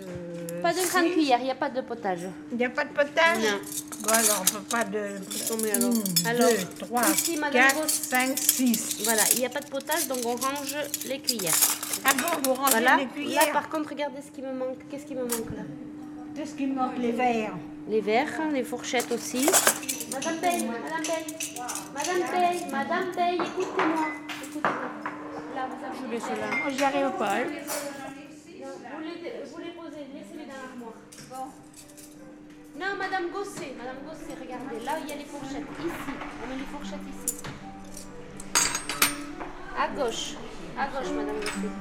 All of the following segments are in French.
Euh, Pas de si. grande cuillère, il n'y a pas de potage. Il n'y a pas de potage? Non. Bon, alors, on peut pas de... Tombez alors. 1, Alors, 2, 3, ici, Madame 4, Ross. 5, 6. Voilà, il n'y a pas de potage, donc on range les cuillères. Ah bon, vous rangez Voilà. les Là, cuillères par contre, regardez ce qui me manque. Qu'est-ce qui me manque là? Qu'est-ce qui manque? Les verres. Les verres, les fourchettes aussi. Madame Paye, Madame Paye, Madame Paye, Madame Paye, écoutez-moi. Écoutez-moi. Là, vous avez cela. Moi, j'y arrive pas. hein. Vous les, vous les posez, laissez-les dans l'armoire. Bon. Non, Madame Gosset, Madame Gosset, regardez, là il y a les fourchettes. Ici, on met les fourchettes ici. À gauche, à gauche, Madame Gosset.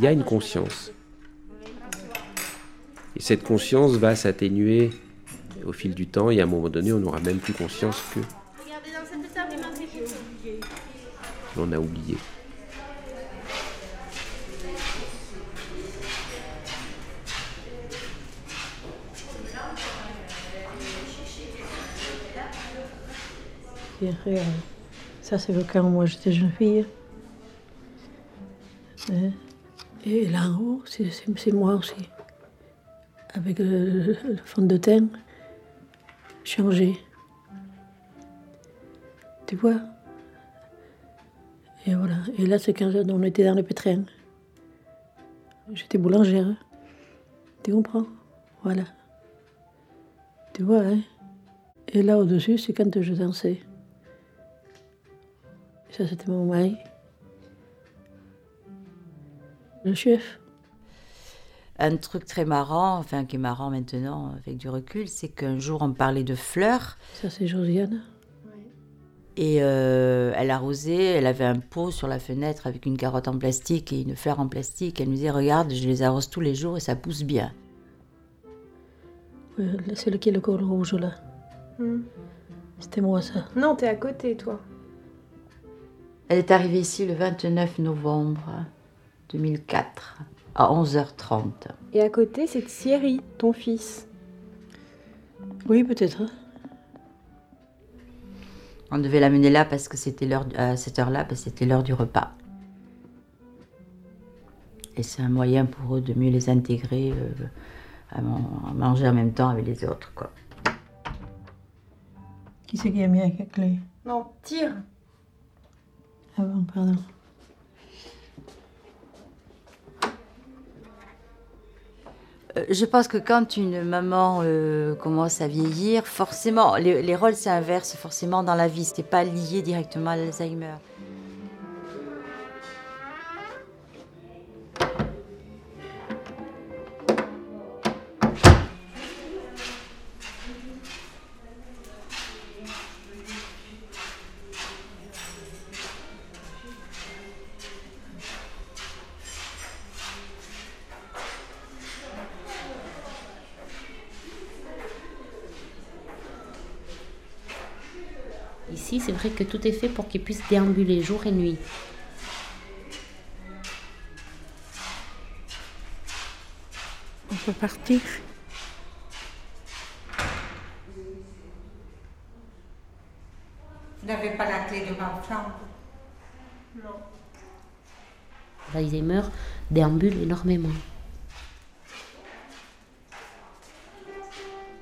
Il y a une conscience. Et cette conscience va s'atténuer au fil du temps et à un moment donné, on n'aura même plus conscience que l'on a oublié. Ça c'est le quand moi j'étais jeune fille. Et là en haut, c'est- moi aussi. Avec le, le fond de teint changé. Tu vois? Et voilà. Et là, c'est quand on était dans le pétrin. J'étais boulangère. Tu comprends? Voilà. Tu vois, hein? Et là, au-dessus, c'est quand je dansais. Ça, c'était mon mari. Le chef. Un truc très marrant, enfin qui est marrant maintenant avec du recul, c'est qu'un jour on parlait de fleurs Ça, c'est Josiane. et euh, elle arrosait, elle avait un pot sur la fenêtre avec une carotte en plastique et une fleur en plastique. Elle nous disait Regarde, je les arrose tous les jours et ça pousse bien. Là, c'est lequel le col rouge, là Hmm. C'était moi, ça. Non, t'es à côté, toi. Elle est arrivée ici le 29 novembre 2004 à 11h30. Et à côté, c'est Thierry, ton fils. Oui, peut-être. On devait l'amener là parce que c'était l'heure à cette heure-là parce que c'était l'heure du repas. Et c'est un moyen pour eux de mieux les intégrer, euh, à, man- à manger en même temps avec les autres, quoi. Qui c'est qui a mis avec la clé? Non, tire. Ah bon, pardon. Je pense que quand une maman euh, commence à vieillir, forcément, les, les rôles s'inversent forcément dans la vie. C'est pas lié directement à l'Alzheimer. Ici, c'est vrai que tout est fait pour qu'il puisse déambuler jour et nuit. On peut partir. Vous n'avez pas la clé de ma chambre L'Alzheimer déambule énormément.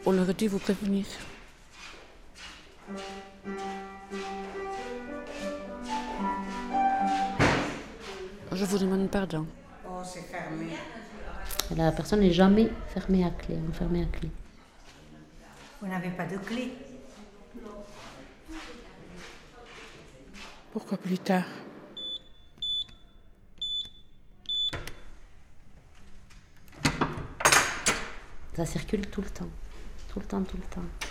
On aurait dû vous prévenir. Je vous demande pardon. Oh, c'est fermé. La personne n'est jamais fermée à clé, enfermée à clé. Vous n'avez pas de clé Pourquoi plus tard? Ça circule tout le temps. Tout le temps, tout le temps.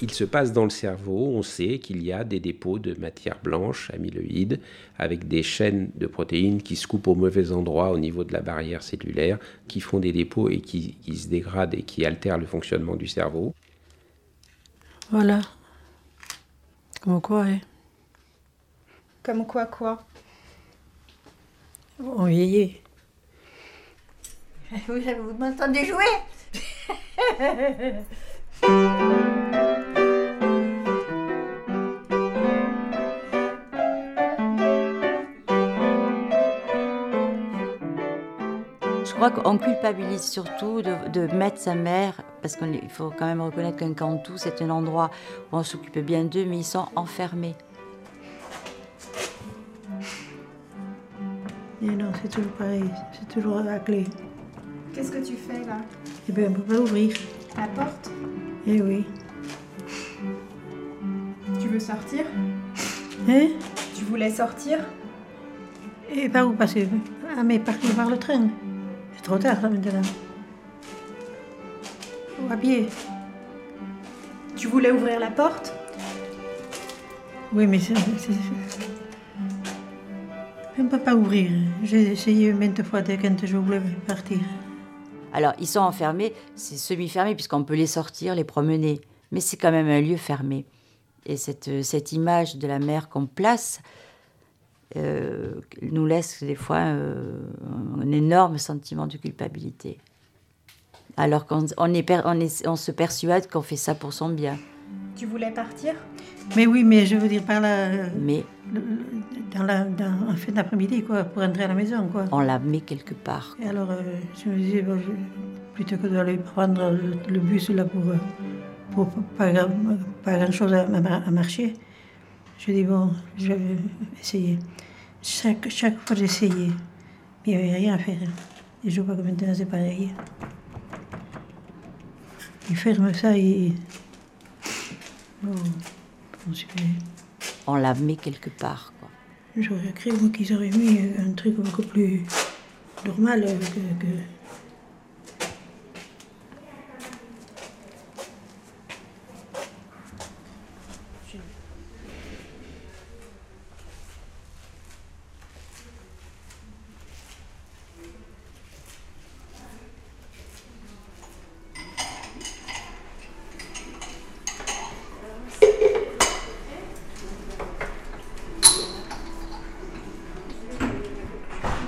Il se passe dans le cerveau, on sait qu'il y a des dépôts de matière blanche amyloïde avec des chaînes de protéines qui se coupent au mauvais endroit au niveau de la barrière cellulaire, qui font des dépôts et qui, qui se dégradent et qui altèrent le fonctionnement du cerveau. Voilà. Comme quoi, hein. Comme quoi, quoi? On vieillit. Vous, vous m'entendez jouer? crois qu'on culpabilise surtout de, de mettre sa mère, parce qu'il faut quand même reconnaître qu'un cantou, c'est un endroit où on s'occupe bien d'eux, mais ils sont enfermés. Et non, c'est toujours pareil. C'est toujours à la clé. Qu'est-ce que tu fais là? Eh bien, on ne peut pas ouvrir. La porte? Eh oui. Tu veux sortir? Hein? Tu voulais sortir? Et par où passer? Ah, mais partir par le train. C'est trop tard, maintenant. Ou à. Tu voulais ouvrir la porte? Oui, mais c'est... Je ne peux pas ouvrir. J'ai essayé maintes fois dès quand je voulais partir. Alors, ils sont enfermés, c'est semi-fermé, puisqu'on peut les sortir, les promener. Mais c'est quand même un lieu fermé. Et cette image de la mer qu'on place euh, nous laisse des fois euh, un énorme sentiment de culpabilité. Alors qu'on on est per- on est- on se persuade qu'on fait ça pour son bien. Tu voulais partir? Mais oui, mais je veux dire par là, Mais le- dans la, dans, en fin d'après-midi, quoi, pour rentrer à la maison, quoi. on la met quelque part. Et alors, euh, je me disais, bon, je- plutôt que d'aller prendre le, le bus là pour, pour pas, pas grand-chose à marcher, je dis, bon, je vais essayer. Chaque, chaque fois, j'essayais, mais il n'y avait rien à faire. Et je vois que maintenant, c'est pareil. Ils ferment ça et... Bon, bon, c'est- On la met quelque part. Quoi. J'aurais cru qu'ils auraient mis un truc beaucoup plus normal que. que-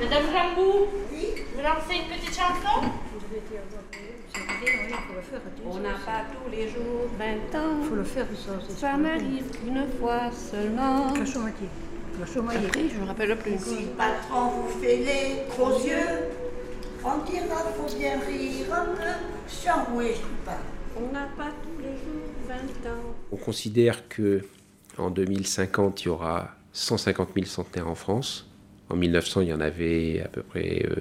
Madame Jambou Vous lancez une petite chanson On n'a pas tous les jours 20 ans. faut le faire, ça. Ça m'arrive une fois seulement. La chaumoyer. La. Après, je me rappelle plus. Si le patron vous fait les gros yeux, on dira faut bien rire un peu, sans oui, je sais pas. On n'a pas tous les jours 20 ans. On considère que en 2050, il y aura 150 000 centenaires en France. En 1900, il y en avait à peu près euh,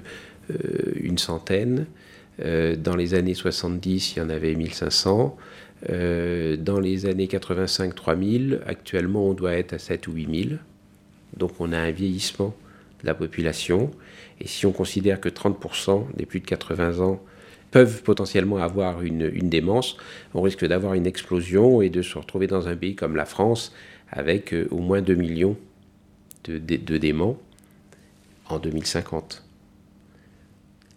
euh, une centaine. Euh, dans les années 70, il y en avait 1500. Euh, dans les années 85, 3000. Actuellement, on doit être à 7 ou 8000. Donc on a un vieillissement de la population. Et si on considère que 30% des plus de 80 ans peuvent potentiellement avoir une, démence, on risque d'avoir une explosion et de se retrouver dans un pays comme la France avec euh, au moins 2 millions de, de, de déments en 2050.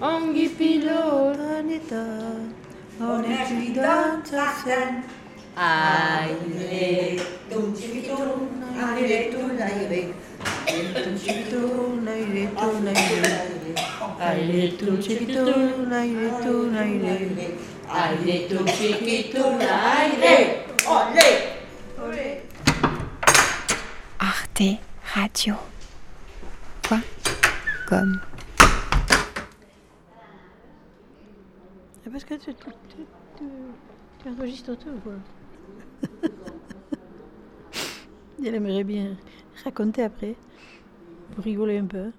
ongi pilotan eta oniskidantzatzen. Hakika sue, escolas mintzatzen, Ongi pilot pilotan eta oniskidantzatzen. Aire, tum chiquitum, aire, olé. Arte Radio. Point com. Parce que tu, tu, tu, tu, tu enregistres tout, quoi. Elle aimerait bien raconter après, pour rigoler un peu.